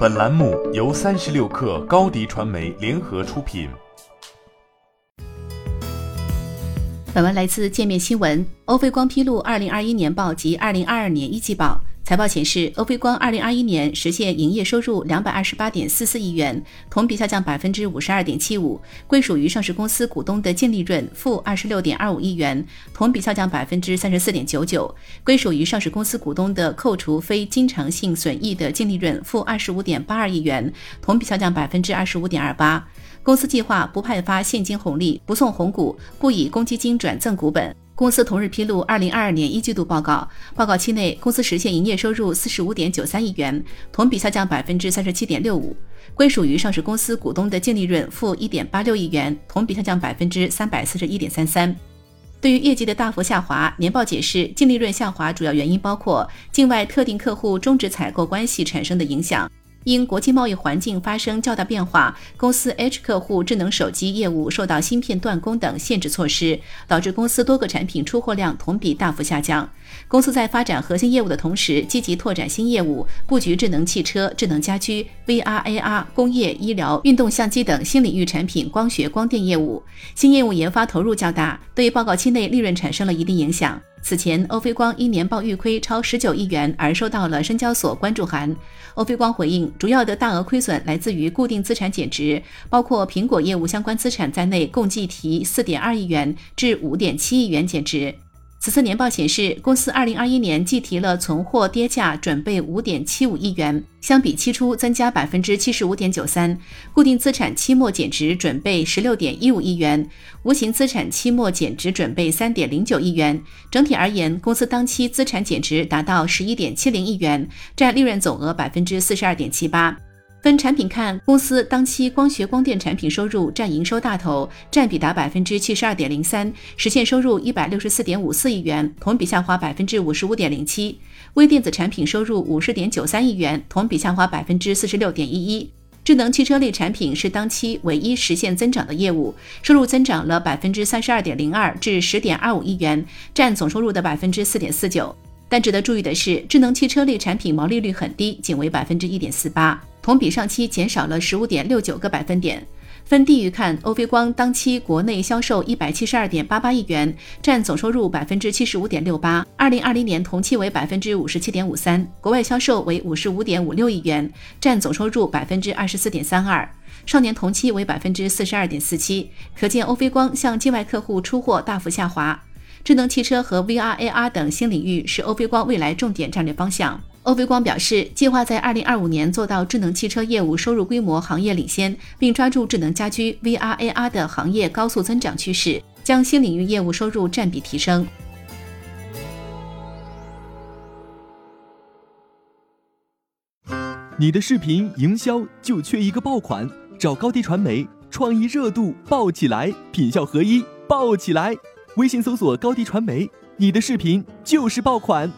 本栏目由三十六氪高低传媒联合出品。本文来自界面新闻。欧菲光披露二零二一年报及二零二二年一季报。财报显示，欧菲光二零二一年实现营业收入两百二十八点四四亿元，同比下降百分之五十二点七五，归属于上市公司股东的净利润负二十六点二五亿元，同比下降百分之三十四点九九，归属于上市公司股东的扣除非经常性损益的净利润负二十五点八二亿元，同比下降百分之二十五点二八。公司计划不派发现金红利，不送红股，不以公积金转赠股本。公司同日披露二零二二年一季度报告，报告期内公司实现营业收入四十五点九三亿元，同比下降百分之三十七点六五，归属于上市公司股东的净利润负一点八六亿元，同比下降百分之三百四十一点三三。对于业绩的大幅下滑，年报解释净利润下滑主要原因包括境外特定客户终止采购关系产生的影响。因国际贸易环境发生较大变化，公司 H 客户智能手机业务受到芯片断供等限制措施，导致公司多个产品出货量同比大幅下降。公司在发展核心业务的同时，积极拓展新业务，布局智能汽车、智能家居、VR、AR、工业、医疗、运动相机等新领域产品光学光电业务。新业务研发投入较大，对报告期内利润产生了一定影响。此前，欧菲光因年报预亏超十九亿元而收到了深交所关注函。欧菲光回应，主要的大额亏损来自于固定资产减值，包括苹果业务相关资产在内，共计提四点二亿元至五点七亿元减值。此次年报显示，公司二零二一年计提了存货跌价准备五点七五亿元，相比期初增加百分之七十五点九三；固定资产期末减值准备十六点一五亿元，无形资产期末减值准备三点零九亿元。整体而言，公司当期资产减值达到十一点七零亿元，占利润总额百分之四十二点七八分。产品看，公司当期光学光电产品收入占营收大头，占比达百分之七十二点零三，实现收入一百六十四点五四亿元，同比下滑百分之五十五点零七。微电子产品收入五十点九三亿元，同比下滑百分之四十六点一一。智能汽车类产品是当期唯一实现增长的业务，收入增长了百分之三十二点零二至十点二五亿元，占总收入的百分之四点四九。但值得注意的是，智能汽车类产品毛利率很低，仅为百分之一点四八。同比上期减少了十五点六九个百分点。分地域看，欧菲光当期国内销售一百七十二点八八亿元，占总收入百分之七十五点六八。二零二零年同期为百分之五十七点五三。国外销售为五十五点五六亿元，占总收入百分之二十四点三二。上年同期为百分之四十二点四七。可见欧菲光向境外客户出货大幅下滑。智能汽车和 VR、AR 等新领域是欧菲光未来重点战略方向。欧菲光表示，计划在二零二五年做到智能汽车业务收入规模行业领先，并抓住智能家居、VR、AR 的行业高速增长趋势，将新领域业务收入占比提升。你的视频营销就缺一个爆款，找高低传媒，创意热度爆起来，品效合一爆起来。微信搜索高低传媒，你的视频就是爆款。